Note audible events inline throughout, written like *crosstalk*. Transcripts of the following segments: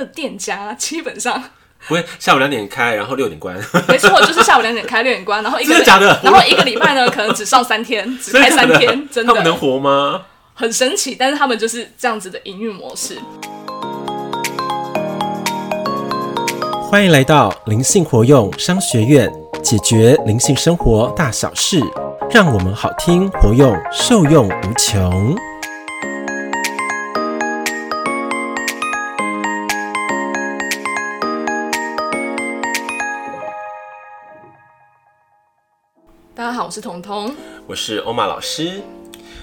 的店家基本上不会下午两点开，然后六点关。没错，*laughs* 就是下午两点开，六点关，然后一个真的假的？*laughs* 然后一个礼拜呢，可能只上三天，*laughs* 只开三天，真的。他们能活吗？很神奇，但是他们就是这样子的营运模式。欢迎来到灵性活用商学院，解决灵性生活大小事，让我们好听活用，受用无穷。我是彤彤，我是欧玛老师。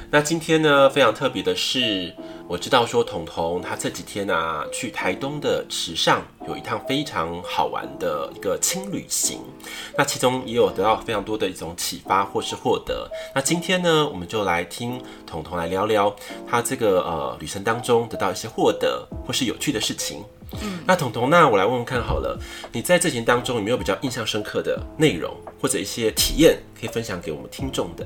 那今天呢，非常特别的是，我知道说彤彤他这几天啊，去台东的池上有一趟非常好玩的一个轻旅行。那其中也有得到非常多的一种启发或是获得。那今天呢，我们就来听彤彤来聊聊他这个呃旅程当中得到一些获得或是有趣的事情。嗯，那彤彤，那我来问问看好了，你在这行当中有没有比较印象深刻的内容或者一些体验可以分享给我们听众的？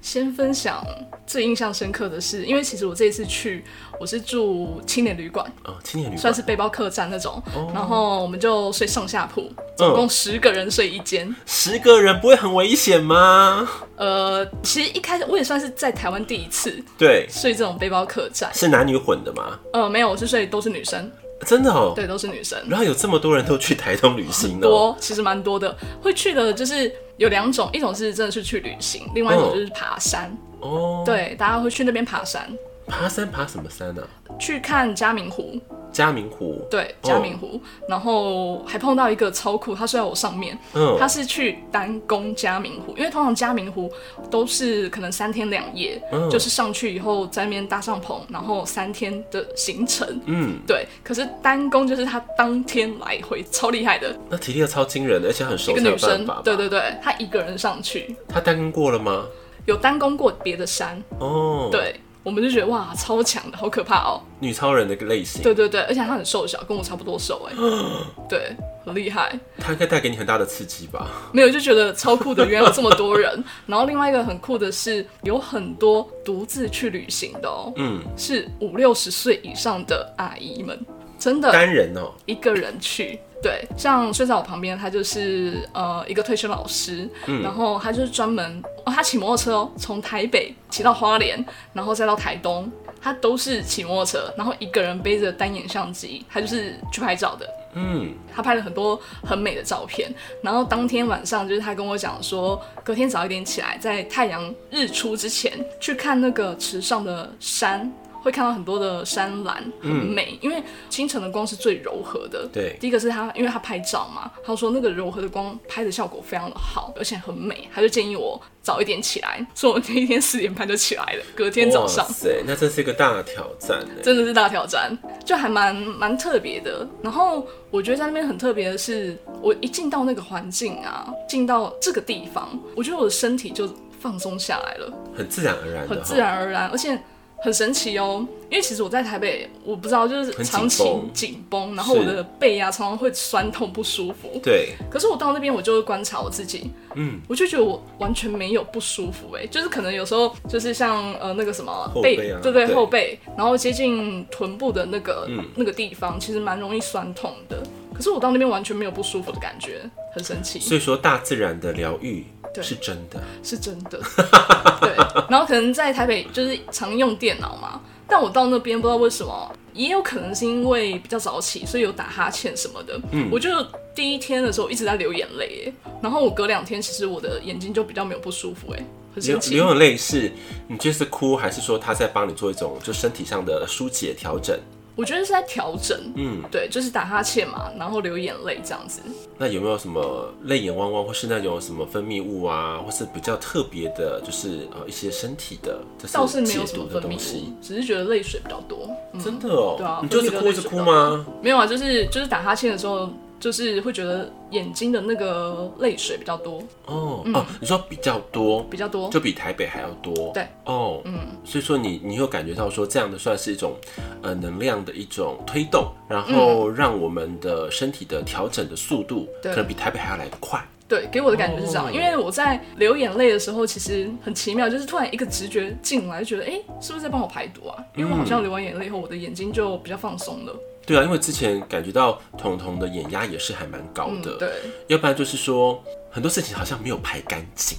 先分享最印象深刻的是，因为其实我这一次去，我是住青年旅馆，哦，青年旅馆算是背包客栈那种，哦、然后我们就睡上下铺，总共十个人睡一间，十个人不会很危险吗？呃，其实一开始我也算是在台湾第一次，对，睡这种背包客栈，是男女混的吗？呃，没有，我是睡都是女生。真的哦，对，都是女生。然后有这么多人都去台东旅行的，多，其实蛮多的。会去的就是有两种，一种是真的是去旅行，另外一种就是爬山。哦，对，大家会去那边爬山。爬山爬什么山呢？去看嘉明湖。嘉明湖，对，嘉明湖，然后还碰到一个超酷，他睡在我上面，嗯，他是去单攻嘉明湖，因为通常嘉明湖都是可能三天两夜，嗯，就是上去以后在那边搭帐篷，然后三天的行程，嗯，对，可是单攻就是他当天来回，超厉害的，那体力超惊人的，而且很熟，一个女生，对对对，她一个人上去，她单攻过了吗？有单攻过别的山，哦，对。我们就觉得哇，超强的，好可怕哦！女超人的一个类型，对对对，而且她很瘦小，跟我差不多瘦哎，*gasps* 对，很厉害。她应该带给你很大的刺激吧？没有，就觉得超酷的，原来有这么多人。*laughs* 然后另外一个很酷的是，有很多独自去旅行的哦，嗯，是五六十岁以上的阿姨们，真的单人哦，一个人去。对，像睡在我旁边，他就是呃一个退休老师，嗯、然后他就是专门哦，他骑摩托车哦，从台北骑到花莲，然后再到台东，他都是骑摩托车，然后一个人背着单眼相机，他就是去拍照的。嗯，他拍了很多很美的照片，然后当天晚上就是他跟我讲说，隔天早一点起来，在太阳日出之前去看那个池上的山。会看到很多的山岚，很美，嗯、因为清晨的光是最柔和的。对，第一个是他，因为他拍照嘛，他说那个柔和的光拍的效果非常的好，而且很美，他就建议我早一点起来，所以我那一天四点半就起来了，*laughs* 隔天早上。哇塞，那这是一个大挑战，真的是大挑战，就还蛮蛮特别的。然后我觉得在那边很特别的是，我一进到那个环境啊，进到这个地方，我觉得我的身体就放松下来了，很自然而然，很自然而然，而且。很神奇哦，因为其实我在台北，我不知道就是长期紧绷，然后我的背啊常常会酸痛不舒服。对。可是我到那边，我就会观察我自己，嗯，我就觉得我完全没有不舒服哎，就是可能有时候就是像呃那个什么背，背啊、对对，对后背，然后接近臀部的那个、嗯、那个地方，其实蛮容易酸痛的。可是我到那边完全没有不舒服的感觉，很神奇。所以说，大自然的疗愈。是真的，是真的，*laughs* 对。然后可能在台北就是常用电脑嘛，但我到那边不知道为什么，也有可能是因为比较早起，所以有打哈欠什么的。嗯，我就第一天的时候一直在流眼泪，然后我隔两天其实我的眼睛就比较没有不舒服，哎，很神奇。流眼泪是你就是哭，还是说他在帮你做一种就身体上的疏解调整？我觉得是在调整，嗯，对，就是打哈欠嘛，然后流眼泪这样子。那有没有什么泪眼汪汪，或是那种什么分泌物啊，或是比较特别的，就是呃一些身体的，倒是没有什么分泌物，只是觉得泪水比较多。嗯、真的哦，对啊，你就是哭一直哭吗？没有啊，就是就是打哈欠的时候。就是会觉得眼睛的那个泪水比较多。哦、嗯、哦，你说比较多，比较多，就比台北还要多。对。哦，嗯，所以说你你有感觉到说这样的算是一种呃能量的一种推动，然后让我们的身体的调整的速度可能比台北还要来得快。对，给我的感觉是这样，哦、因为我在流眼泪的时候，其实很奇妙，就是突然一个直觉进来，就觉得哎，是不是在帮我排毒啊？因为我好像流完眼泪以后，我的眼睛就比较放松了。对啊，因为之前感觉到彤彤的眼压也是还蛮高的，嗯，对，要不然就是说很多事情好像没有排干净，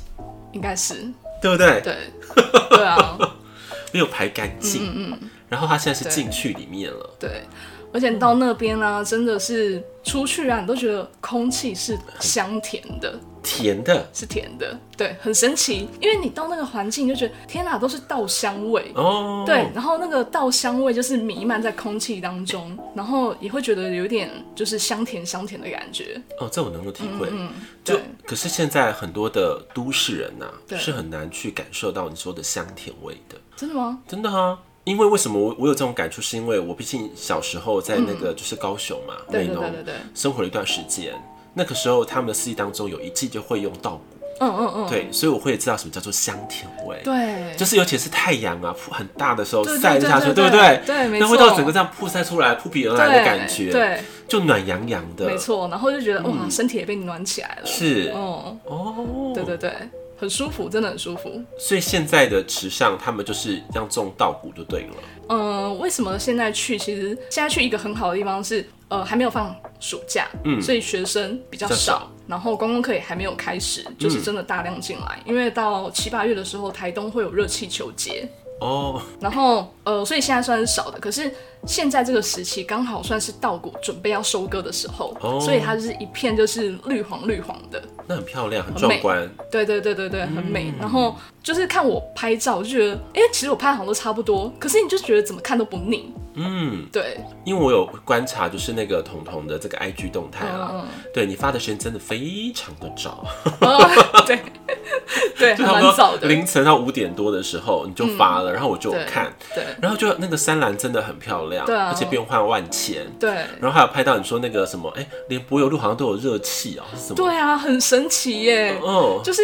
应该是，对不对？对，对啊，*laughs* 没有排干净，嗯嗯，然后他现在是进去里面了，对。对而且到那边呢、啊，真的是出去啊，你都觉得空气是香甜的，甜的，是甜的，对，很神奇。因为你到那个环境，你就觉得天哪，都是稻香味哦，对，然后那个稻香味就是弥漫在空气当中，然后也会觉得有点就是香甜香甜的感觉。哦，这我能够体会。嗯，就可是现在很多的都市人呐、啊，是很难去感受到你说的香甜味的。真的吗？真的啊。因为为什么我我有这种感触？是因为我毕竟小时候在那个就是高雄嘛，内农生活了一段时间。那个时候他们的四季当中有一季就会用稻谷，嗯嗯嗯，对，所以我会知道什么叫做香甜味。对，就是尤其是太阳啊，很大的时候晒下去，对不对？对，没错。那味道整个这样曝晒出来，扑鼻而来的感觉，对，就暖洋洋的，没错。然后就觉得哇，身体也被暖起来了。是，哦哦，对对对。很舒服，真的很舒服。所以现在的池上，他们就是要种稻谷就对了。嗯、呃，为什么现在去？其实现在去一个很好的地方是，呃，还没有放暑假，嗯，所以学生比较少，少然后观光客也还没有开始，就是真的大量进来。嗯、因为到七八月的时候，台东会有热气球节。哦，然后呃，所以现在算是少的，可是现在这个时期刚好算是稻谷准备要收割的时候，哦，所以它就是一片就是绿黄绿黄的，那很漂亮，很壮观，对对对对对，很美。嗯、然后就是看我拍照，我就觉得，哎，其实我拍好像都差不多，可是你就觉得怎么看都不腻。嗯，对，因为我有观察，就是那个彤彤的这个 IG 动态啊，嗯、对你发的时间真的非常的早，哦、对。*laughs* 对，就蛮早的，凌晨到五点多的时候你就发了，嗯、然后我就看，对，对。然后就那个山岚真的很漂亮，对、啊，而且变换万千，对，然后还有拍到你说那个什么，哎，连柏油路好像都有热气哦，是什么？对啊，很神奇耶，嗯，就是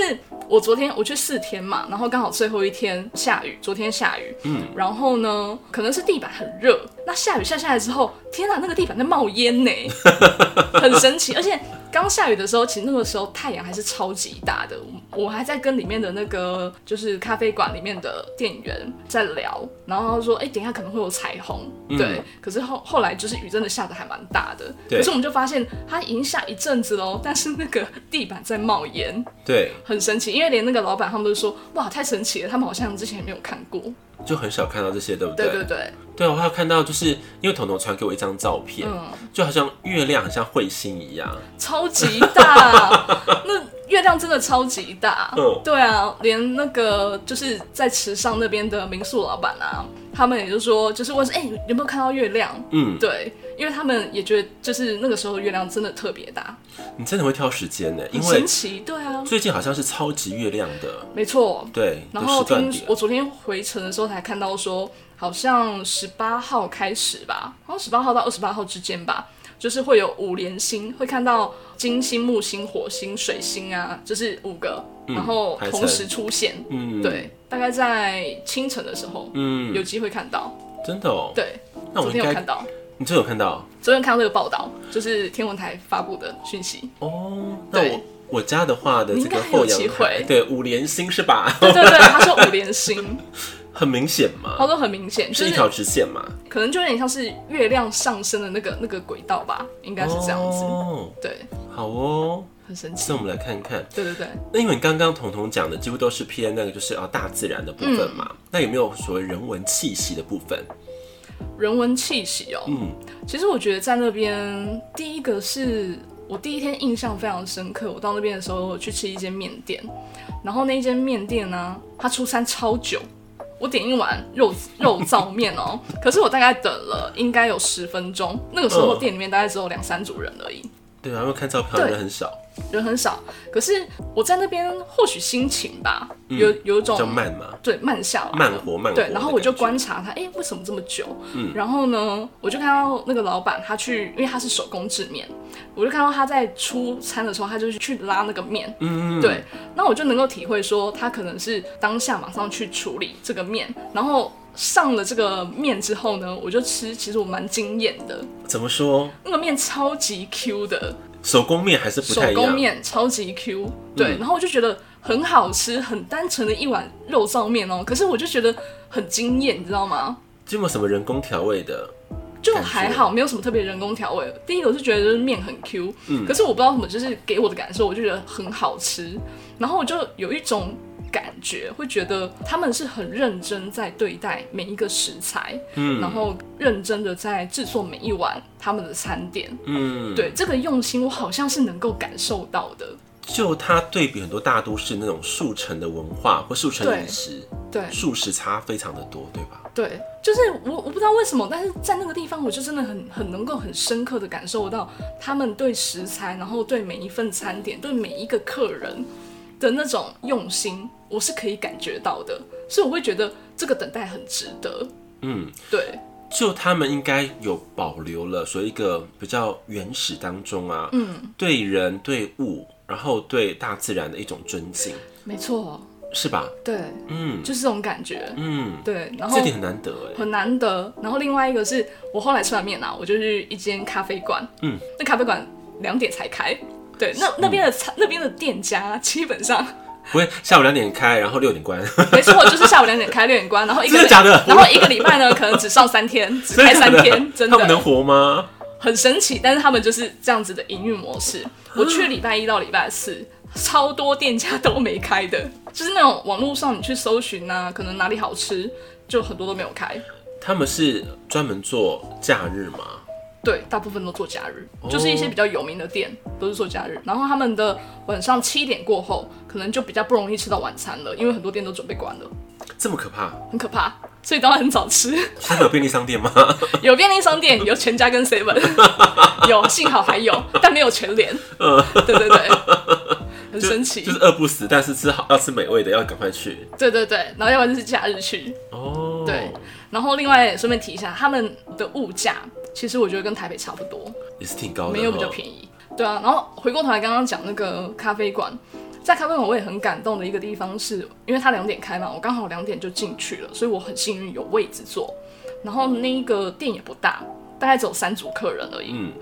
我昨天我去四天嘛，然后刚好最后一天下雨，昨天下雨，嗯，然后呢，可能是地板很热。那下雨下下来之后，天哪，那个地板在冒烟呢，*laughs* 很神奇。而且刚下雨的时候，其实那个时候太阳还是超级大的，我还在跟里面的那个就是咖啡馆里面的店员在聊，然后他说：“哎、欸，等一下可能会有彩虹。嗯”对，可是后后来就是雨真的下得还蛮大的，对可是我们就发现它已经下一阵子喽，但是那个地板在冒烟，对，很神奇。因为连那个老板他们都说：“哇，太神奇了，他们好像之前也没有看过。”就很少看到这些，对不对？对对对。对，我还有看到，就是因为彤彤传给我一张照片，嗯，就好像月亮很像彗星一样，超级大。*laughs* 那月亮真的超级大。嗯，对啊，连那个就是在池上那边的民宿老板啊，他们也就说，就是问说，哎、欸，有没有看到月亮？嗯，对。因为他们也觉得，就是那个时候的月亮真的特别大。你真的会挑时间呢？因为神奇，对啊。最近好像是超级月亮的，没错。对。然后听我昨天回程的时候才看到说，好像十八号开始吧，好像十八号到二十八号之间吧，就是会有五连星，会看到金星、木星、火星、水星啊，就是五个，然后同时出现。嗯。对，大概在清晨的时候，嗯，有机会看到。真的哦。对。那我昨天有看到。你真有看到？昨天看到这个报道，就是天文台发布的讯息。哦，那我我家的话的这个后阳台，对五连星是吧？对对对，他说 *laughs* 五连星，很明显嘛。他说很明显，是一条直线嘛？可能就有点像是月亮上升的那个那个轨道吧，应该是这样子。哦，对，好哦，很神奇。那我们来看看，对对对。那因为你刚刚彤彤讲的几乎都是偏那个就是啊大自然的部分嘛，那有没有所谓人文气息的部分？人文气息哦，嗯，其实我觉得在那边，第一个是我第一天印象非常深刻。我到那边的时候，我去吃一间面店，然后那间面店呢，它出餐超久，我点一碗肉 *laughs* 肉燥面哦，可是我大概等了应该有十分钟，那个时候店里面大概只有两三组人而已。对啊，因为看照片人很少。人很少，可是我在那边或许心情吧，有有一种叫慢嘛，对，慢下来，慢活慢活。对，然后我就观察他，哎、欸，为什么这么久？嗯，然后呢，我就看到那个老板他去，因为他是手工制面，我就看到他在出餐的时候，他就是去拉那个面，嗯嗯，对，那我就能够体会说，他可能是当下马上去处理这个面，然后上了这个面之后呢，我就吃，其实我蛮惊艳的。怎么说？那个面超级 Q 的。手工面还是不太一样，手工面超级 Q，对，嗯、然后我就觉得很好吃，很单纯的一碗肉燥面哦，可是我就觉得很惊艳，你知道吗？就没有什么人工调味的，就还好，没有什么特别人工调味。第一个我是觉得就是面很 Q，嗯，可是我不知道什么，就是给我的感受，我就觉得很好吃。然后我就有一种感觉，会觉得他们是很认真在对待每一个食材，嗯，然后认真的在制作每一碗他们的餐点，嗯，对，这个用心，我好像是能够感受到的。就它对比很多大都市那种速成的文化或速成饮食，对，速食差非常的多，对吧？对，就是我我不知道为什么，但是在那个地方，我就真的很很能够很深刻的感受到他们对食材，然后对每一份餐点，对每一个客人的那种用心，我是可以感觉到的，所以我会觉得这个等待很值得。嗯，对。就他们应该有保留了，所以一个比较原始当中啊，嗯，对人对物。然后对大自然的一种尊敬，没错，是吧？对，嗯，就是这种感觉，嗯，对。然后这点很难得哎，很难得。然后另外一个是我后来吃完面啊，我就去一间咖啡馆，嗯，那咖啡馆两点才开，对，那那边的餐那边的店家基本上不会下午两点开，然后六点关，没错，就是下午两点开，六点关，然后一个假的？然后一个礼拜呢，可能只上三天，只开三天，真的，他们能活吗？很神奇，但是他们就是这样子的营运模式。我去礼拜一到礼拜四，超多店家都没开的，就是那种网络上你去搜寻啊，可能哪里好吃，就很多都没有开。他们是专门做假日吗？对，大部分都做假日，就是一些比较有名的店都是做假日。然后他们的晚上七点过后，可能就比较不容易吃到晚餐了，因为很多店都准备关了。这么可怕？很可怕。所以当然很早吃。*laughs* 他有便利商店吗？*laughs* 有便利商店，有全家跟 seven，*laughs* 有，幸好还有，但没有全联。嗯，对对对，很神奇。就，就是饿不死，但是吃好要吃美味的，要赶快去。对对对，然后要不然就是假日去。哦。对，然后另外顺便提一下，他们的物价其实我觉得跟台北差不多，也是挺高的，没有比较便宜。对啊，然后回过头来刚刚讲那个咖啡馆。在咖啡馆我也很感动的一个地方是，因为它两点开嘛，我刚好两点就进去了，所以我很幸运有位置坐。然后那个店也不大，大概只有三组客人而已。嗯。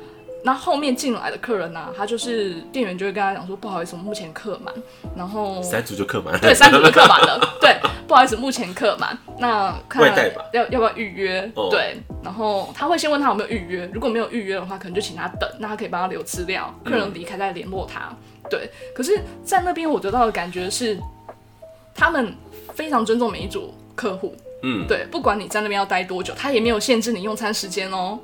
那后面进来的客人呢、啊，他就是店员就会跟他讲说，不好意思，我们目前客满。然后三组就客满。对，三组就客满了。对，不好意思，目前客满。那看要要不要预约？哦、对。然后他会先问他有没有预约，如果没有预约的话，可能就请他等，那他可以帮他留资料，客人离开再联络他。嗯对，可是，在那边我得到的感觉是，他们非常尊重每一组客户。嗯，对，不管你在那边要待多久，他也没有限制你用餐时间哦。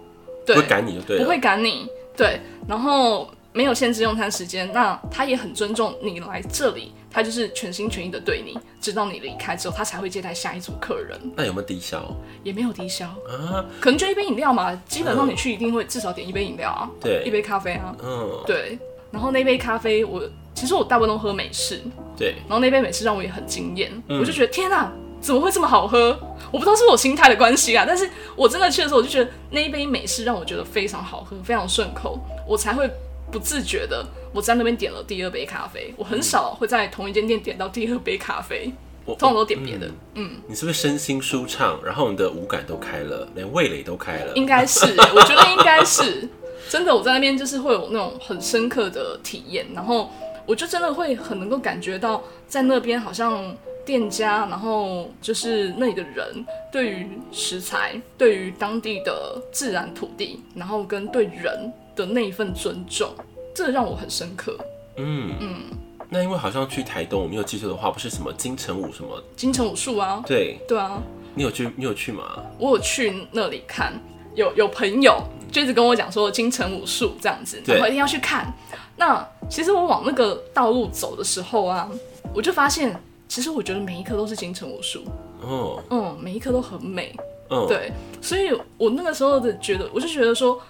对，不会赶你，对，不会赶你。对，然后没有限制用餐时间，那他也很尊重你来这里，他就是全心全意的对你，直到你离开之后，他才会接待下一组客人。那有没有低消？也没有低消啊，可能就一杯饮料嘛。基本上你去一定会至少点一杯饮料啊，对，一杯咖啡啊，嗯，对。然后那杯咖啡我，其实我大部分都喝美式，对。然后那杯美式让我也很惊艳，嗯、我就觉得天哪，怎么会这么好喝？我不知道是我心态的关系啊，但是我真的去的时候，我就觉得那一杯美式让我觉得非常好喝，非常顺口，我才会不自觉的我在那边点了第二杯咖啡。我很少会在同一间店点到第二杯咖啡，我通常都点别的。嗯，你是不是身心舒畅，然后你的五感都开了，连味蕾都开了？应该是，我觉得应该是。*laughs* 真的，我在那边就是会有那种很深刻的体验，然后我就真的会很能够感觉到，在那边好像店家，然后就是那里的人对于食材、对于当地的自然土地，然后跟对人的那一份尊重，这让我很深刻。嗯嗯，那因为好像去台东，我没有记错的话，不是什么金城武什么金城武术啊？对对啊，你有去？你有去吗？我有去那里看，有有朋友。就一直跟我讲说金城武术这样子，然后一定要去看。那其实我往那个道路走的时候啊，我就发现，其实我觉得每一棵都是金城武树。哦，嗯，每一棵都很美。嗯，对，所以我那个时候的觉得，我就觉得说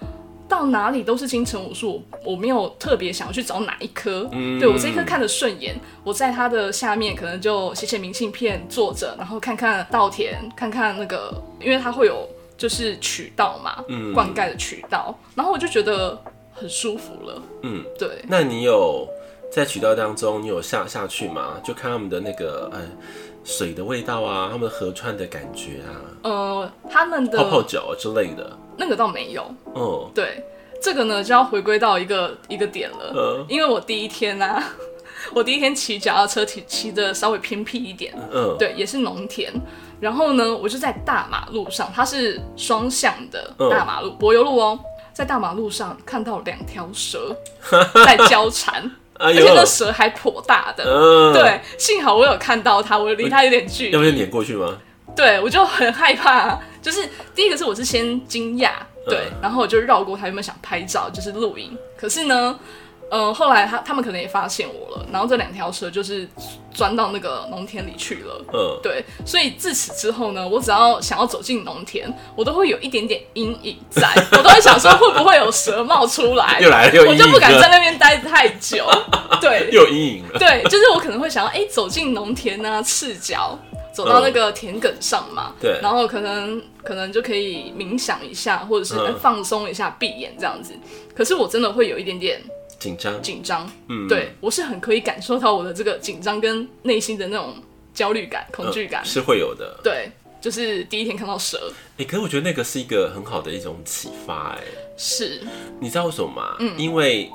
到哪里都是金城武树，我没有特别想要去找哪一棵。嗯，对，我这一棵看得顺眼，我在它的下面可能就写写明信片，坐着，然后看看稻田，看看那个，因为它会有。就是渠道嘛，嗯，灌溉的渠道，然后我就觉得很舒服了。嗯，对。那你有在渠道当中，你有下下去吗？就看他们的那个呃水的味道啊，他们的河川的感觉啊。呃，他们的泡泡脚之类的，那个倒没有。嗯，对，这个呢就要回归到一个一个点了。嗯，因为我第一天啊，*laughs* 我第一天骑脚踏车骑骑的稍微偏僻一点。嗯，对，也是农田。然后呢，我就在大马路上，它是双向的大马路，柏油路哦，在大马路上看到两条蛇 *laughs* 在交缠。而且那蛇还颇大的，嗯、对，幸好我有看到它，我离它有点距离。要不就撵过去吗？对，我就很害怕。就是第一个是我是先惊讶，对，嗯、然后我就绕过它，有没有想拍照，就是录影。可是呢。嗯，后来他他们可能也发现我了，然后这两条蛇就是钻到那个农田里去了。嗯，对，所以自此之后呢，我只要想要走进农田，我都会有一点点阴影在，我都会想说会不会有蛇冒出来，*laughs* 又来了，又我就不敢在那边待太久。对，*laughs* 又有阴影了。对，就是我可能会想要，哎，走进农田啊，赤脚走到那个田埂上嘛，对，然后可能可能就可以冥想一下，或者是放松一下，闭眼这样子。可是我真的会有一点点。紧张，紧张，嗯，对我是很可以感受到我的这个紧张跟内心的那种焦虑感、恐惧感、嗯、是会有的。对，就是第一天看到蛇，哎、欸，可是我觉得那个是一个很好的一种启发，哎，是，你知道为什么吗？嗯，因为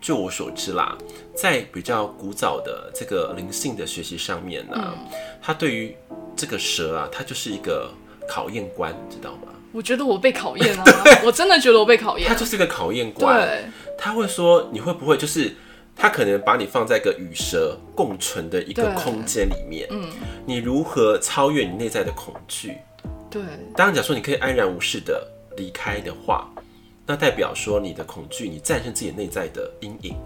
就我所知啦，在比较古早的这个灵性的学习上面呢、啊，嗯、它对于这个蛇啊，它就是一个考验官，你知道吗？我觉得我被考验啊，我真的觉得我被考验，他就是一个考验官，对。他会说：“你会不会就是他可能把你放在一个与蛇共存的一个空间里面？嗯，你如何超越你内在的恐惧？对，当然，假说你可以安然无事的离开的话，那代表说你的恐惧，你战胜自己内在的阴影。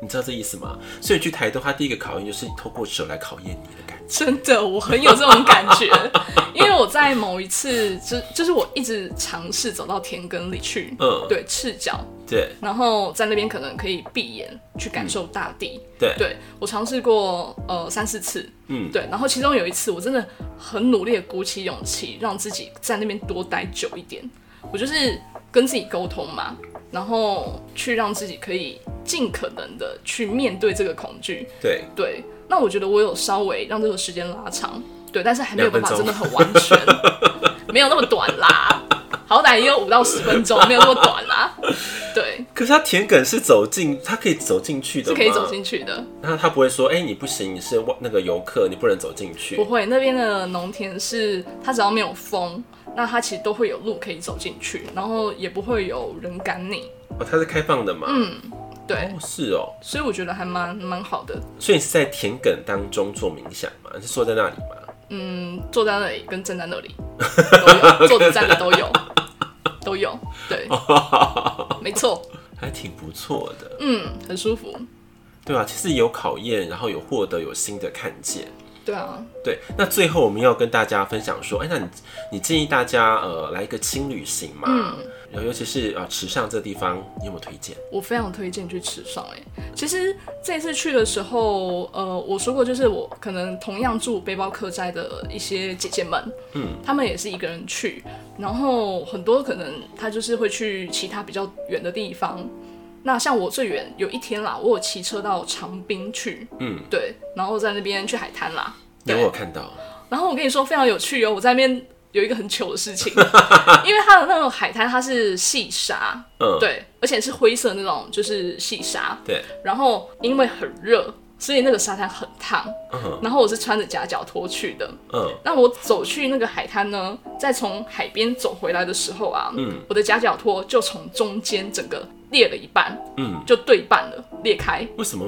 你知道这意思吗？所以去台东，他第一个考验就是透过手来考验你的感觉。真的，我很有这种感觉，*laughs* 因为我在某一次，就就是我一直尝试走到田埂里去，嗯，对，赤脚。”对，然后在那边可能可以闭眼去感受大地。嗯、对，对我尝试过呃三四次，嗯，对，然后其中有一次我真的很努力的鼓起勇气，让自己在那边多待久一点。我就是跟自己沟通嘛，然后去让自己可以尽可能的去面对这个恐惧。对。对，那我觉得我有稍微让这个时间拉长，对，但是还没有办法真的很完全，没有那么短啦。*laughs* 好歹也有五到十分钟，没有那么短啦。*laughs* 对，可是他田埂是走进，他可以走进去的，是可以走进去的。那他不会说，哎、欸，你不行，你是那个游客，你不能走进去。不会，那边的农田是，它只要没有风，那它其实都会有路可以走进去，然后也不会有人赶你。哦，它是开放的嘛？嗯，对，哦，是哦。所以我觉得还蛮蛮好的。所以你是在田埂当中做冥想吗？你是坐在那里吗？嗯，坐在那里跟站在那里。都有，*laughs* 坐着站着都有。都有，对，*laughs* 没错，还挺不错的，嗯，很舒服，对啊，其实有考验，然后有获得，有新的看见，对啊，对，那最后我们要跟大家分享说，哎、欸，那你你建议大家呃来一个轻旅行嘛？嗯然后，尤其是啊，池上这地方，你有没有推荐？我非常推荐去池上。哎，其实这次去的时候，呃，我说过，就是我可能同样住背包客栈的一些姐姐们，嗯，她们也是一个人去，然后很多可能她就是会去其他比较远的地方。那像我最远有一天啦，我有骑车到长滨去，嗯，对，然后在那边去海滩啦，有我有看到。然后我跟你说非常有趣哦，我在那边。有一个很糗的事情，*laughs* 因为它的那种海滩它是细沙，嗯，对，而且是灰色那种，就是细沙，对。然后因为很热，所以那个沙滩很烫，嗯。然后我是穿着夹脚拖去的，嗯。那我走去那个海滩呢，再从海边走回来的时候啊，嗯，我的夹脚拖就从中间整个裂了一半，嗯，就对半了，裂开。为什么？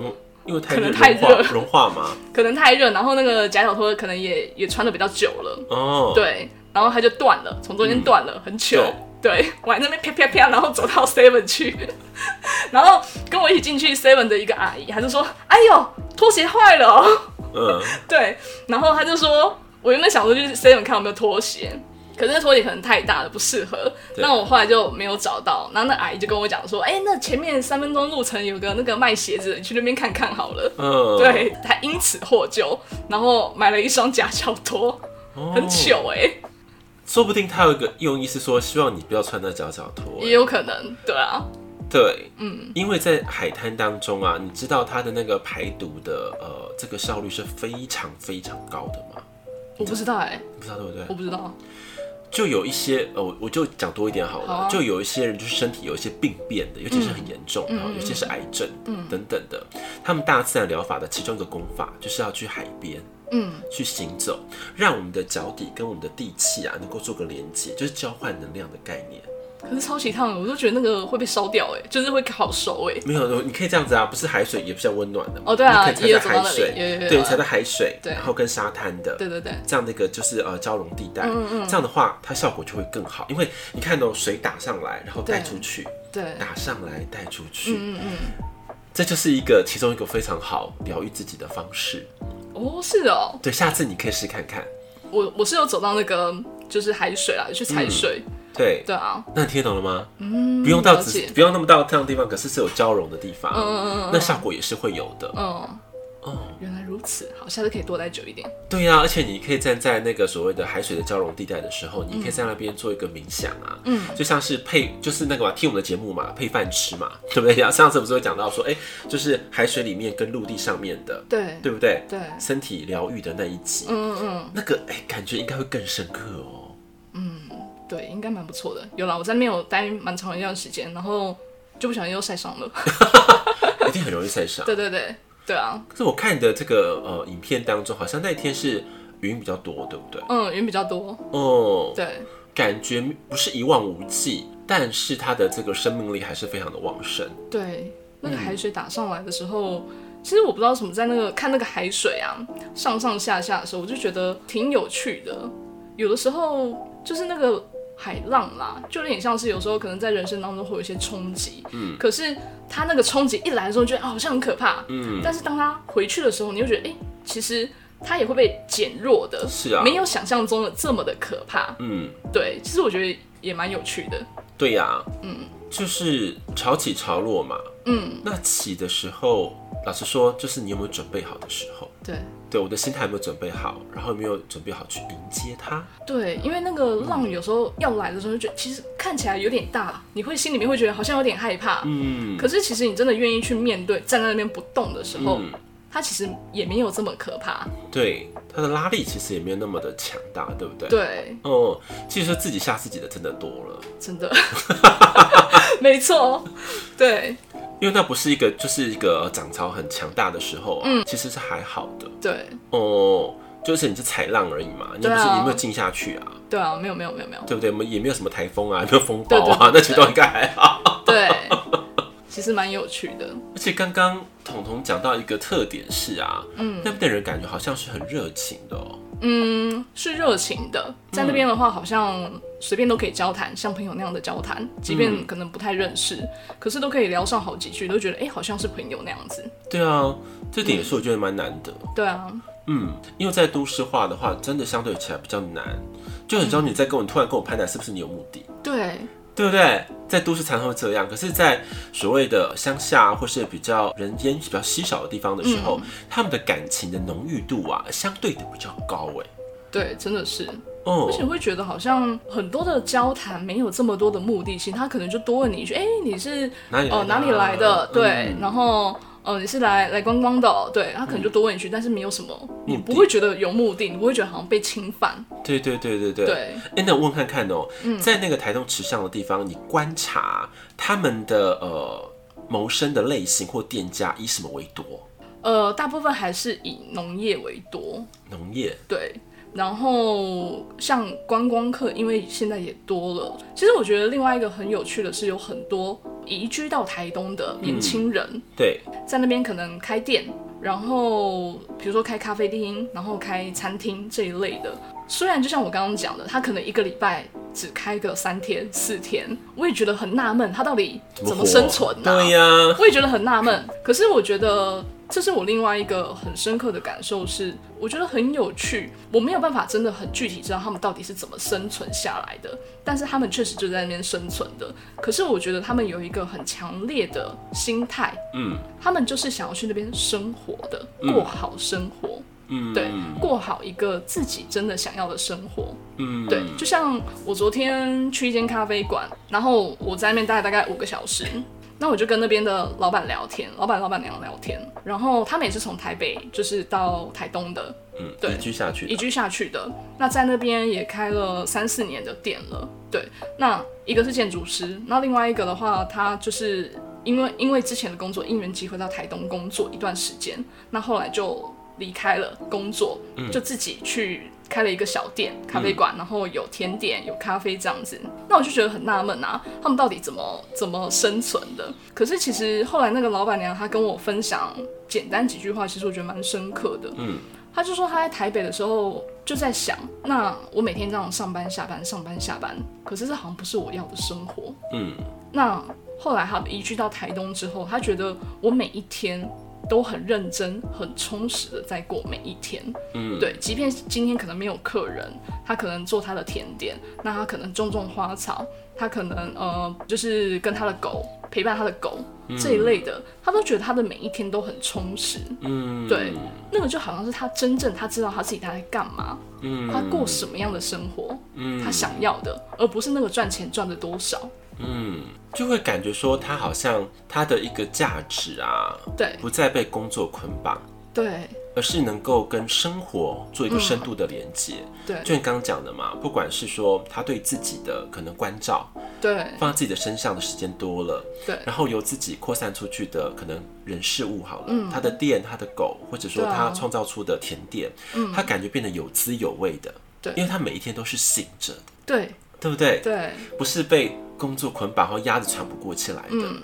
因为太可能太热，融化吗？*laughs* 可能太热，然后那个夹脚拖可能也也穿的比较久了，哦，对。然后它就断了，从中间断了，嗯、很糗。对，对我在那边啪啪啪，然后走到 Seven 去，*laughs* 然后跟我一起进去 Seven 的一个阿姨，她就说：“哎呦，拖鞋坏了哦。”嗯，*laughs* 对。然后她就说：“我原本想说就是 Seven 看有没有拖鞋，可是那拖鞋可能太大了，不适合。对”那我后来就没有找到。然后那阿姨就跟我讲说：“哎，那前面三分钟路程有个那个卖鞋子的，你去那边看看好了。”嗯，对，她因此获救，然后买了一双假脚拖，哦、很糗哎、欸。说不定他有一个用意是说，希望你不要穿那脚脚拖，也有可能，对啊，对，嗯，因为在海滩当中啊，你知道它的那个排毒的呃这个效率是非常非常高的吗？我不知道哎、欸，不知道对不对？我不知道，就有一些呃，我就讲多一点好了，好啊、就有一些人就是身体有一些病变的，尤其是很严重，然后、嗯、有些是癌症，嗯，等等的，他们大自然疗法的其中一个功法就是要去海边。嗯，去行走，让我们的脚底跟我们的地气啊，能够做个连接，就是交换能量的概念。可是超级烫，我都觉得那个会被烧掉，哎，就是会烤熟，哎。没有，你可以这样子啊，不是海水也比较温暖的哦，对啊，你可以踩在海水，对，踩在海水，对，然后跟沙滩的，对对对，这样的一个就是呃交融地带，嗯嗯，这样的话它效果就会更好，因为你看到水打上来，然后带出去，对，打上来带出去，嗯嗯，这就是一个其中一个非常好疗愈自己的方式。哦，是哦，对，下次你可以试看看。我我是有走到那个就是海水啊，去踩水。对对啊，那你听懂了吗？嗯，不用到只不用那么到这样的地方，可是是有交融的地方，嗯嗯嗯，那效果也是会有的。嗯，哦，原来如此，好，下次可以多待久一点。对呀，而且你可以站在那个所谓的海水的交融地带的时候，你可以在那边做一个冥想啊，嗯，就像是配就是那个嘛，听我们的节目嘛，配饭吃嘛，*laughs* 对不对？上次不是会讲到说，哎，就是海水里面跟陆地上面的，对，对不对？对，身体疗愈的那一集，嗯嗯，那个哎，感觉应该会更深刻哦，嗯。对，应该蛮不错的。有了，我在那边有待蛮长一段时间，然后就不小心又晒伤了。*laughs* 一定很容易晒伤。对对对，对啊。可是我看的这个呃影片当中，好像那天是云比较多，对不对？嗯，云比较多。哦，对，感觉不是一望无际，但是它的这个生命力还是非常的旺盛。对，那个海水打上来的时候，嗯、其实我不知道什么，在那个看那个海水啊上上下下的时候，我就觉得挺有趣的。有的时候就是那个。海浪啦，就有点像是有时候可能在人生当中会有一些冲击，嗯，可是他那个冲击一来的时候，觉得好像很可怕，嗯，但是当他回去的时候，你又觉得，哎、欸，其实他也会被减弱的，是啊，没有想象中的这么的可怕，嗯，对，其实我觉得也蛮有趣的，对呀、啊，嗯，就是潮起潮落嘛，嗯，那起的时候，老实说，就是你有没有准备好的时候，对。对，我的心态有没有准备好，然后有没有准备好去迎接它？对，因为那个浪有时候要来的时候，就觉得其实看起来有点大，你会心里面会觉得好像有点害怕。嗯。可是其实你真的愿意去面对，站在那边不动的时候，嗯、它其实也没有这么可怕。对，它的拉力其实也没有那么的强大，对不对？对。哦，其实自己吓自己的真的多了。真的。*laughs* 没错。对。因为那不是一个，就是一个涨潮很强大的时候啊，嗯，其实是还好的。对，哦，就是你是踩浪而已嘛，你不是有没有进下去啊？对啊，没有没有没有没有，对不对？我们也没有什么台风啊，没有风暴啊，那其实都应该还好。对，其实蛮有趣的。而且刚刚彤彤讲到一个特点是啊，嗯，那边的人感觉好像是很热情的哦。嗯，是热情的，在那边的话，好像随便都可以交谈，像朋友那样的交谈，即便可能不太认识，可是都可以聊上好几句，都觉得哎、欸，好像是朋友那样子。对啊，这点也是我觉得蛮难得。对啊，嗯，因为在都市化的话，真的相对起来比较难，就很像你在跟我、嗯、突然跟我攀谈，是不是你有目的？对。对不对？在都市常常会这样，可是，在所谓的乡下或是比较人烟比较稀少的地方的时候，嗯、他们的感情的浓郁度啊，相对的比较高哎。对，真的是。哦。而且会觉得好像很多的交谈没有这么多的目的性，他可能就多问你一句：“哎，你是哪里哦、呃、哪里来的？”对，嗯、然后。哦，你是来来观光的、哦，对，他可能就多问一句，嗯、但是没有什么，你不会觉得有目的，你不会觉得好像被侵犯。对对对对对。对，哎、欸，那我问看看哦，嗯、在那个台东池上的地方，你观察他们的呃谋生的类型或店家以什么为多？呃，大部分还是以农业为多。农业。对。然后像观光客，因为现在也多了。其实我觉得另外一个很有趣的是，有很多移居到台东的年轻人，嗯、对，在那边可能开店，然后比如说开咖啡厅，然后开餐厅这一类的。虽然就像我刚刚讲的，他可能一个礼拜只开个三天四天，我也觉得很纳闷，他到底怎么生存呢、啊？对呀、啊，我也觉得很纳闷。可是我觉得。这是我另外一个很深刻的感受是，是我觉得很有趣。我没有办法真的很具体知道他们到底是怎么生存下来的，但是他们确实就在那边生存的。可是我觉得他们有一个很强烈的心态，嗯，他们就是想要去那边生活的，过好生活，嗯，对，过好一个自己真的想要的生活，嗯，对。就像我昨天去一间咖啡馆，然后我在那边待了大概五个小时。那我就跟那边的老板聊天，老板老板娘聊天，然后他们也是从台北就是到台东的，嗯，对，移居下去，移居下去的。那在那边也开了三四年的店了，对。那一个是建筑师，那另外一个的话，他就是因为因为之前的工作因缘机会到台东工作一段时间，那后来就离开了工作，嗯、就自己去开了一个小店咖啡馆，嗯、然后有甜点有咖啡这样子。那我就觉得很纳闷啊，他们到底怎么怎么生存的？可是其实后来那个老板娘她跟我分享简单几句话，其实我觉得蛮深刻的。嗯，她就说她在台北的时候就在想，那我每天这样上班下班上班下班，可是这好像不是我要的生活。嗯，那。后来她移居到台东之后，她觉得我每一天都很认真、很充实的在过每一天。嗯，对，即便今天可能没有客人，他可能做他的甜点，那他可能种种花草，他可能呃，就是跟他的狗陪伴他的狗、嗯、这一类的，他都觉得他的每一天都很充实。嗯，对，那个就好像是他真正他知道他自己他在干嘛，嗯，他过什么样的生活，嗯，他想要的，而不是那个赚钱赚的多少。嗯，就会感觉说他好像他的一个价值啊，对，不再被工作捆绑，对，而是能够跟生活做一个深度的连接，嗯，对，就你刚刚讲的嘛，不管是说他对自己的可能关照，对，放在自己的身上的时间多了，对，然后由自己扩散出去的可能人事物好了，嗯，他的店、他的狗，或者说他创造出的甜点，嗯，他感觉变得有滋有味的，对，因为他每一天都是醒着。的，对。对不对？对，不是被工作捆绑，然后压得喘不过气来的。嗯，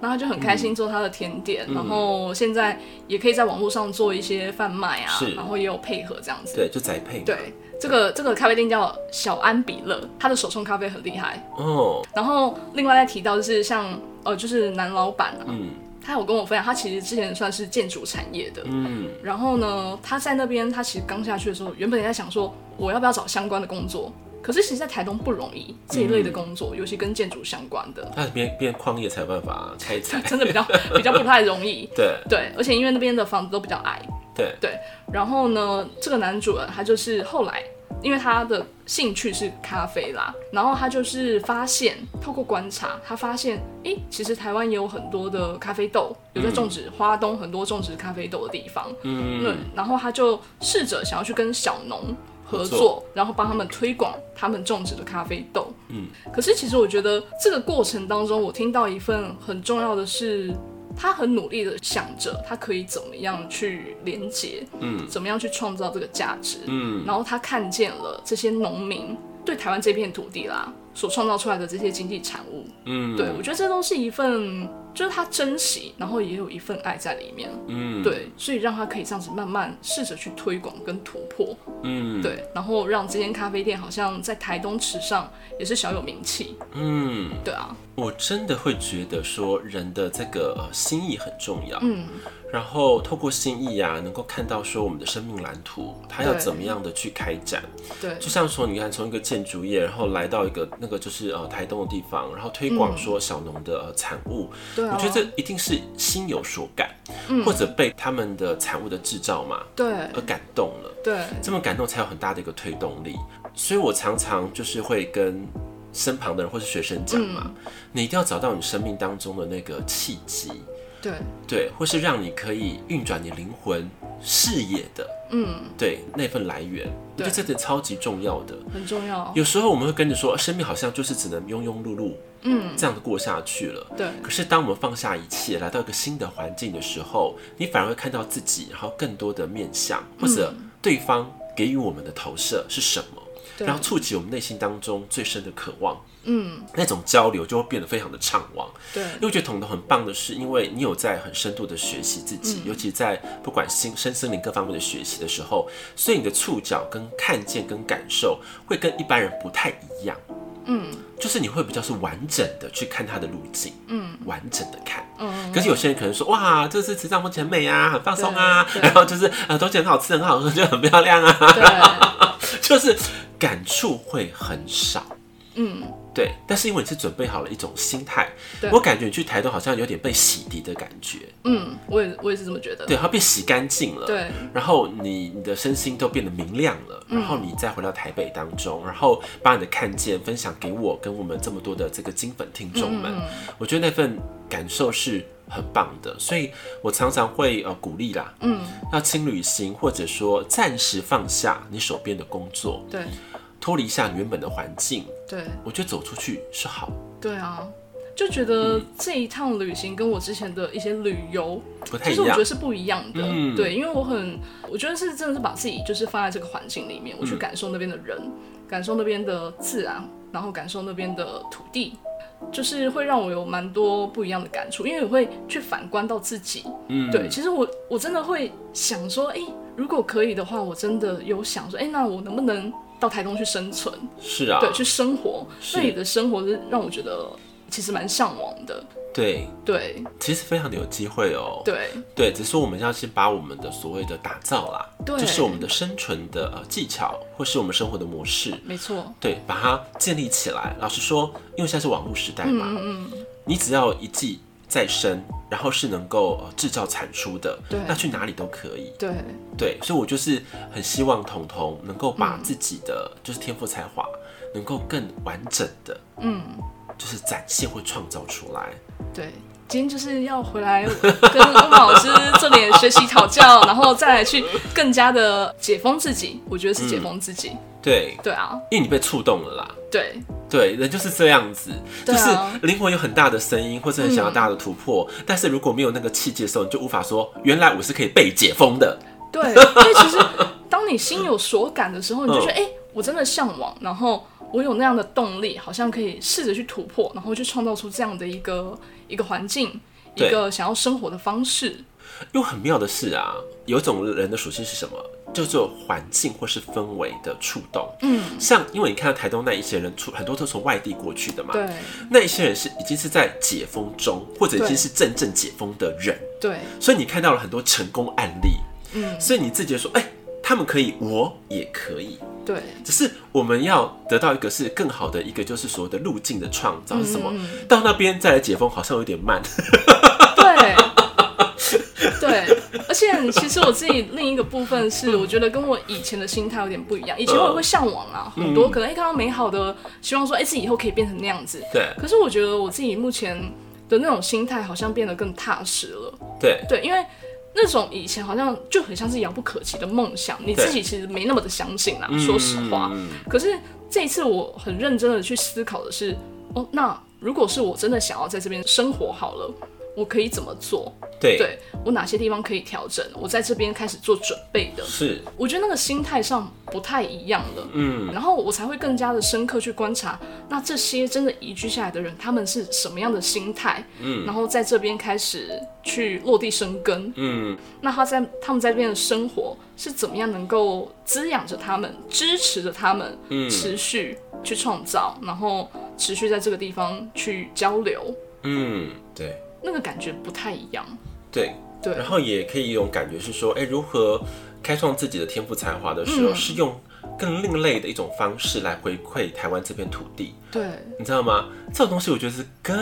然后他就很开心做他的甜点，嗯、然后现在也可以在网络上做一些贩卖啊，然后也有配合这样子。对，就宅配。对，这个这个咖啡店叫小安比乐，他的手冲咖啡很厉害哦。然后另外再提到就是像呃，就是男老板啊，嗯，他有跟我分享，他其实之前算是建筑产业的，嗯，然后呢，他在那边他其实刚下去的时候，原本也在想说我要不要找相关的工作。可是其实，在台东不容易这一类的工作，嗯、尤其跟建筑相关的，那边边矿业才有办法开采，*laughs* 真的比较比较不太容易。*laughs* 对对，而且因为那边的房子都比较矮。对对，然后呢，这个男主人他就是后来，因为他的兴趣是咖啡啦，然后他就是发现，透过观察，他发现，哎，其实台湾也有很多的咖啡豆，有在种植，嗯、花东很多种植咖啡豆的地方。嗯嗯，然后他就试着想要去跟小农。合作，然后帮他们推广他们种植的咖啡豆。嗯，可是其实我觉得这个过程当中，我听到一份很重要的是，他很努力的想着他可以怎么样去连接，嗯，怎么样去创造这个价值，嗯，然后他看见了这些农民对台湾这片土地啦所创造出来的这些经济产物，嗯，对，我觉得这都是一份。就是他珍惜，然后也有一份爱在里面，嗯，对，所以让他可以这样子慢慢试着去推广跟突破，嗯，对，然后让这间咖啡店好像在台东池上也是小有名气，嗯，对啊，我真的会觉得说人的这个呃心意很重要，嗯。然后透过心意啊，能够看到说我们的生命蓝图，它要怎么样的去开展？对，就像说你看，从一个建筑业，然后来到一个那个就是呃台东的地方，然后推广说小农的、呃、产物，对、嗯，我觉得这一定是心有所感，嗯、或者被他们的产物的制造嘛，对，而感动了，对，这么感动才有很大的一个推动力。所以我常常就是会跟身旁的人或是学生讲嘛，嗯、你一定要找到你生命当中的那个契机。对。对，或是让你可以运转你灵魂视野的，嗯，对那份来源，对我觉得这点超级重要的，很重要。有时候我们会跟你说，生命好像就是只能庸庸碌碌，嗯，这样子过下去了。对。可是当我们放下一切，来到一个新的环境的时候，你反而会看到自己，然后更多的面向，或者对方给予我们的投射是什么，然后触及我们内心当中最深的渴望。嗯，那种交流就会变得非常的畅旺。对，因为我觉得彤彤很棒的是，因为你有在很深度的学习自己，嗯、尤其在不管心身心灵各方面的学习的时候，所以你的触角跟看见跟感受会跟一般人不太一样。嗯，就是你会比较是完整的去看它的路径，嗯，完整的看。嗯，可是有些人可能说，哇，这次池上风景很美啊，很放松啊，然后就是呃东西很好吃，很好喝，就很漂亮啊。对，就是感触会很少。嗯。对，但是因为你是准备好了一种心态，我感觉你去台东好像有点被洗涤的感觉。嗯，我也我也是这么觉得。对，它被洗干净了。对，然后你你的身心都变得明亮了，嗯、然后你再回到台北当中，然后把你的看见分享给我跟我们这么多的这个金粉听众们，嗯、我觉得那份感受是很棒的，所以我常常会呃鼓励啦，嗯，要轻旅行，或者说暂时放下你手边的工作。对。脱离一下你原本的环境，对，我觉得走出去是好。对啊，就觉得这一趟旅行跟我之前的一些旅游，不太一样，其实我觉得是不一样的。嗯、对，因为我很，我觉得是真的是把自己就是放在这个环境里面，我去感受那边的人，嗯、感受那边的自然，然后感受那边的土地，就是会让我有蛮多不一样的感触。因为我会去反观到自己，嗯，对，其实我我真的会想说，哎，如果可以的话，我真的有想说，哎，那我能不能到台东去生存？是啊，对，去生活，是那里的生活是让我觉得。其实蛮向往的，对对，其实非常的有机会哦，对对，只是说我们要先把我们的所谓的打造啦，对，就是我们的生存的呃技巧，或是我们生活的模式，没错，对，把它建立起来。老实说，因为现在是网络时代嘛，嗯你只要一技在身，然后是能够制造产出的，对，那去哪里都可以，对对，所以我就是很希望彤彤能够把自己的、嗯、就是天赋才华，能够更完整的，嗯。就是展现或创造出来。对，今天就是要回来跟 *laughs* 老师这里学习讨教，然后再来去更加的解封自己。我觉得是解封自己。嗯、对对啊，因为你被触动了啦。对对，人就是这样子，啊、就是灵魂有很大的声音，或者很想要大的突破，嗯、但是如果没有那个契机的时候，你就无法说原来我是可以被解封的。对，因为其实当你心有所感的时候，你就觉得哎、嗯欸，我真的向往，然后。我有那样的动力，好像可以试着去突破，然后去创造出这样的一个一个环境，一个想要生活的方式。又很妙的是啊，有一种人的属性是什么？叫做环境或是氛围的触动。嗯，像因为你看到台东那一些人，出很多都从外地过去的嘛。对。那一些人是已经是在解封中，或者已经是真正解封的人。对。所以你看到了很多成功案例。嗯。所以你自己就说，哎、欸，他们可以，我也可以。对，只是我们要得到一个是更好的一个，就是所谓的路径的创造是什么？嗯、到那边再来解封，好像有点慢。*laughs* 对，对，而且其实我自己另一个部分是，我觉得跟我以前的心态有点不一样。以前我也会向往啊，嗯、很多可能一看到美好的，希望说，哎、欸，自己以后可以变成那样子。对。可是我觉得我自己目前的那种心态，好像变得更踏实了。对，对，因为。那种以前好像就很像是遥不可及的梦想，你自己其实没那么的相信啦。说实话，嗯、可是这一次我很认真的去思考的是，哦，那如果是我真的想要在这边生活好了。我可以怎么做？对，对我哪些地方可以调整？我在这边开始做准备的。是，我觉得那个心态上不太一样了。嗯，然后我才会更加的深刻去观察，那这些真的移居下来的人，他们是什么样的心态？嗯，然后在这边开始去落地生根。嗯，那他在他们在这边的生活是怎么样能够滋养着他们，支持着他们，嗯，持续去创造，然后持续在这个地方去交流。嗯，对。那个感觉不太一样，对对，然后也可以一种感觉是说，哎，如何开创自己的天赋才华的时候，嗯、是用更另类的一种方式来回馈台湾这片土地。对，你知道吗？这种东西我觉得是更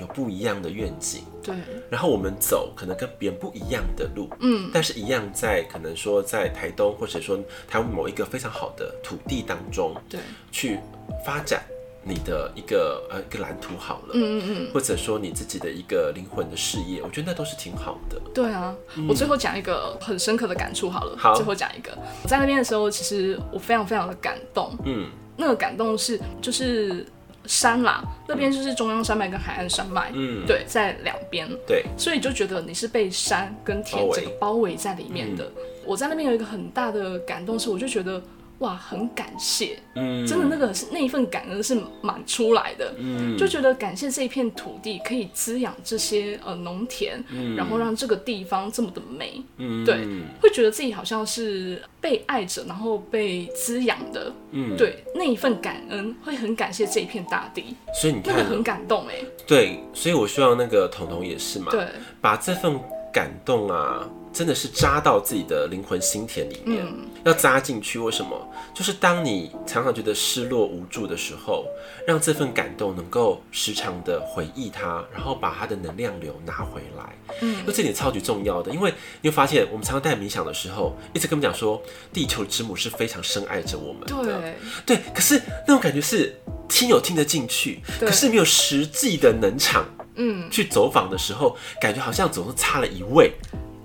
有不一样的愿景。对，然后我们走可能跟别人不一样的路，嗯，但是一样在可能说在台东或者说台湾某一个非常好的土地当中，对，去发展。你的一个呃一个蓝图好了，嗯嗯嗯，或者说你自己的一个灵魂的事业，我觉得那都是挺好的。对啊，嗯、我最后讲一个很深刻的感触好了，好，最后讲一个，我在那边的时候，其实我非常非常的感动，嗯，那个感动是就是山啦，那边就是中央山脉跟海岸山脉，嗯，对，在两边，对，所以就觉得你是被山跟田这个包围在里面的。嗯、我在那边有一个很大的感动是，我就觉得。哇，很感谢，嗯，真的那个是那一份感恩是满出来的，嗯，就觉得感谢这一片土地可以滋养这些呃农田，嗯，然后让这个地方这么的美，嗯，对，会觉得自己好像是被爱着，然后被滋养的，嗯，对，那一份感恩会很感谢这一片大地，所以你看，那个很感动哎，对，所以我希望那个彤彤也是嘛，对，把这份感动啊。真的是扎到自己的灵魂心田里面，嗯、要扎进去。为什么？就是当你常常觉得失落无助的时候，让这份感动能够时常的回忆它，然后把它的能量流拿回来。嗯，因为这点超级重要的。因为你会发现，我们常常带冥想的时候，一直跟我们讲说，地球之母是非常深爱着我们的。对，对。可是那种感觉是听有听得进去，可是没有实际的能场。嗯，去走访的时候，感觉好像总是差了一位。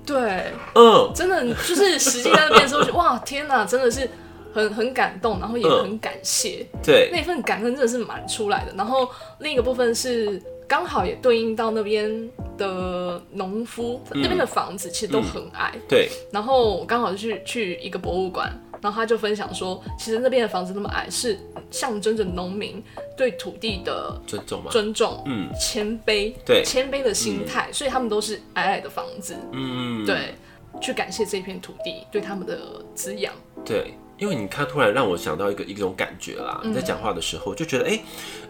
对，嗯，真的就是实际在那边的时候就，哇，天哪，真的是很很感动，然后也很感谢，嗯、对，那份感恩真的是蛮出来的。然后另一个部分是，刚好也对应到那边的农夫，嗯、那边的房子其实都很矮。嗯、对。然后刚好就去去一个博物馆，然后他就分享说，其实那边的房子那么矮，是象征着农民对土地的尊重吗？尊重，嗯，谦卑，对，谦卑的心态，嗯、所以他们都是矮矮的房子，嗯，对，去感谢这片土地对他们的滋养，对。因为你看，突然让我想到一个一种感觉啦。你在讲话的时候就觉得，哎、欸，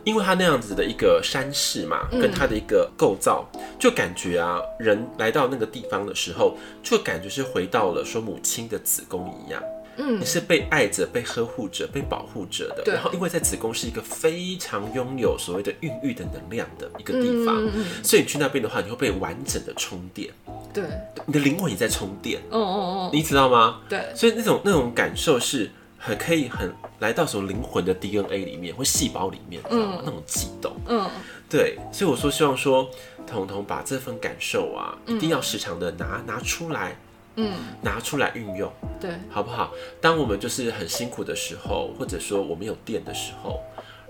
因为他那样子的一个山势嘛，跟他的一个构造，就感觉啊，人来到那个地方的时候，就感觉是回到了说母亲的子宫一样。嗯，你是被爱着、被呵护着、被保护着的。然后，因为在子宫是一个非常拥有所谓的孕育的能量的一个地方，所以你去那边的话，你会被完整的充电。对，你的灵魂也在充电。哦哦哦，你知道吗？对，所以那种那种感受是很可以很来到什么灵魂的 DNA 里面或细胞里面，知道吗？那种悸动。嗯，对，所以我说希望说，彤彤把这份感受啊，一定要时常的拿拿出来。嗯，拿出来运用，对，好不好？当我们就是很辛苦的时候，或者说我们有电的时候，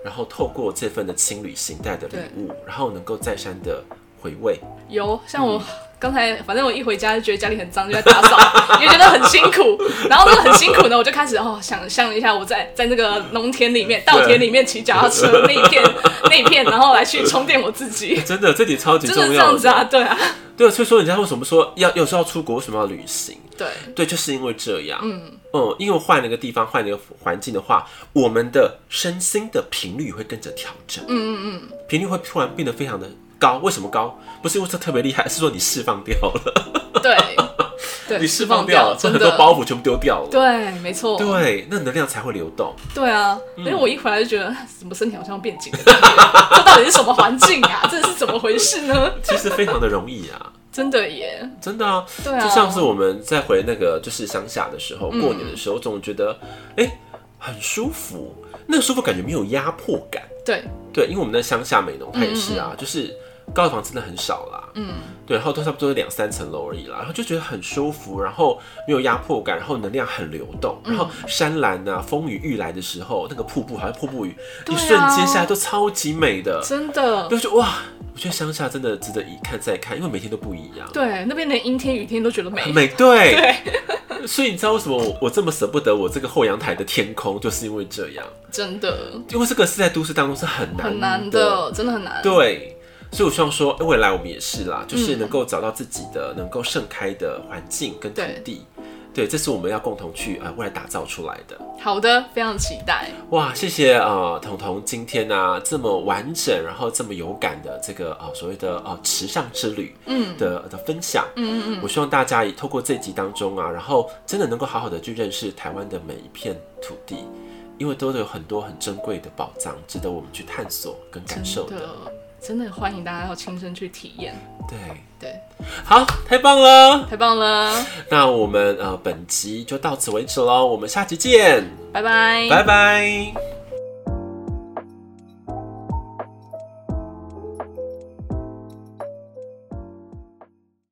然后透过这份的轻旅行带的礼物，然后能够再三的回味。有，像我刚才，嗯、反正我一回家就觉得家里很脏，就在打扫，*laughs* 也觉得很辛苦。然后那个很辛苦呢，我就开始哦，想象一下我在在那个农田里面、稻田里面骑脚踏车那一片那一片，然后来去充电我自己。*laughs* 真的，这里超级重要。真的这样子啊，对啊。对，所以说人家为什么说要有时候要出国，为什么要旅行？对，对，就是因为这样。嗯嗯，因为换了一个地方，换了一个环境的话，我们的身心的频率会跟着调整。嗯嗯嗯，频率会突然变得非常的高。为什么高？不是因为这特别厉害，是说你释放掉了。对。你释放掉了，把很多包袱全部丢掉了。对，没错。对，那能量才会流动。对啊，因为我一回来就觉得，怎么身体好像变紧了？*laughs* 这到底是什么环境啊？*laughs* 这是怎么回事呢？其实非常的容易啊，*laughs* 真的耶，真的啊。对啊，就像是我们在回那个就是乡下的时候，过年的时候，总觉得哎很舒服，那个舒服感觉没有压迫感。对对，因为我们在乡下美农，它也是啊，就是。高的房真的很少啦，嗯，对，然后都差不多两三层楼而已啦，然后就觉得很舒服，然后没有压迫感，然后能量很流动，然后山岚啊，风雨欲来的时候，那个瀑布好像瀑布雨，一瞬间下来都超级美的，真的，就觉得哇，我觉得乡下真的值得一看再看，因为每天都不一样，对，那边连阴天雨天都觉得美，很美，对，对，*laughs* 所以你知道为什么我我这么舍不得我这个后阳台的天空，就是因为这样，真的，因为这个是在都市当中是很难很难的，真的很难，对。所以我希望说，未来我们也是啦，就是能够找到自己的能够盛开的环境跟土地，对，这是我们要共同去呃未来打造出来的。好的，非常期待。哇，谢谢啊、呃，彤彤今天呢、啊、这么完整，然后这么有感的这个啊、呃、所谓的啊时尚之旅嗯。的的分享，嗯嗯嗯，我希望大家也透过这集当中啊，然后真的能够好好的去认识台湾的每一片土地，因为都有很多很珍贵的宝藏，值得我们去探索跟感受的。真的欢迎大家要亲身去体验。对对，好，太棒了，太棒了。那我们呃本集就到此为止喽，我们下集见，拜拜，拜拜。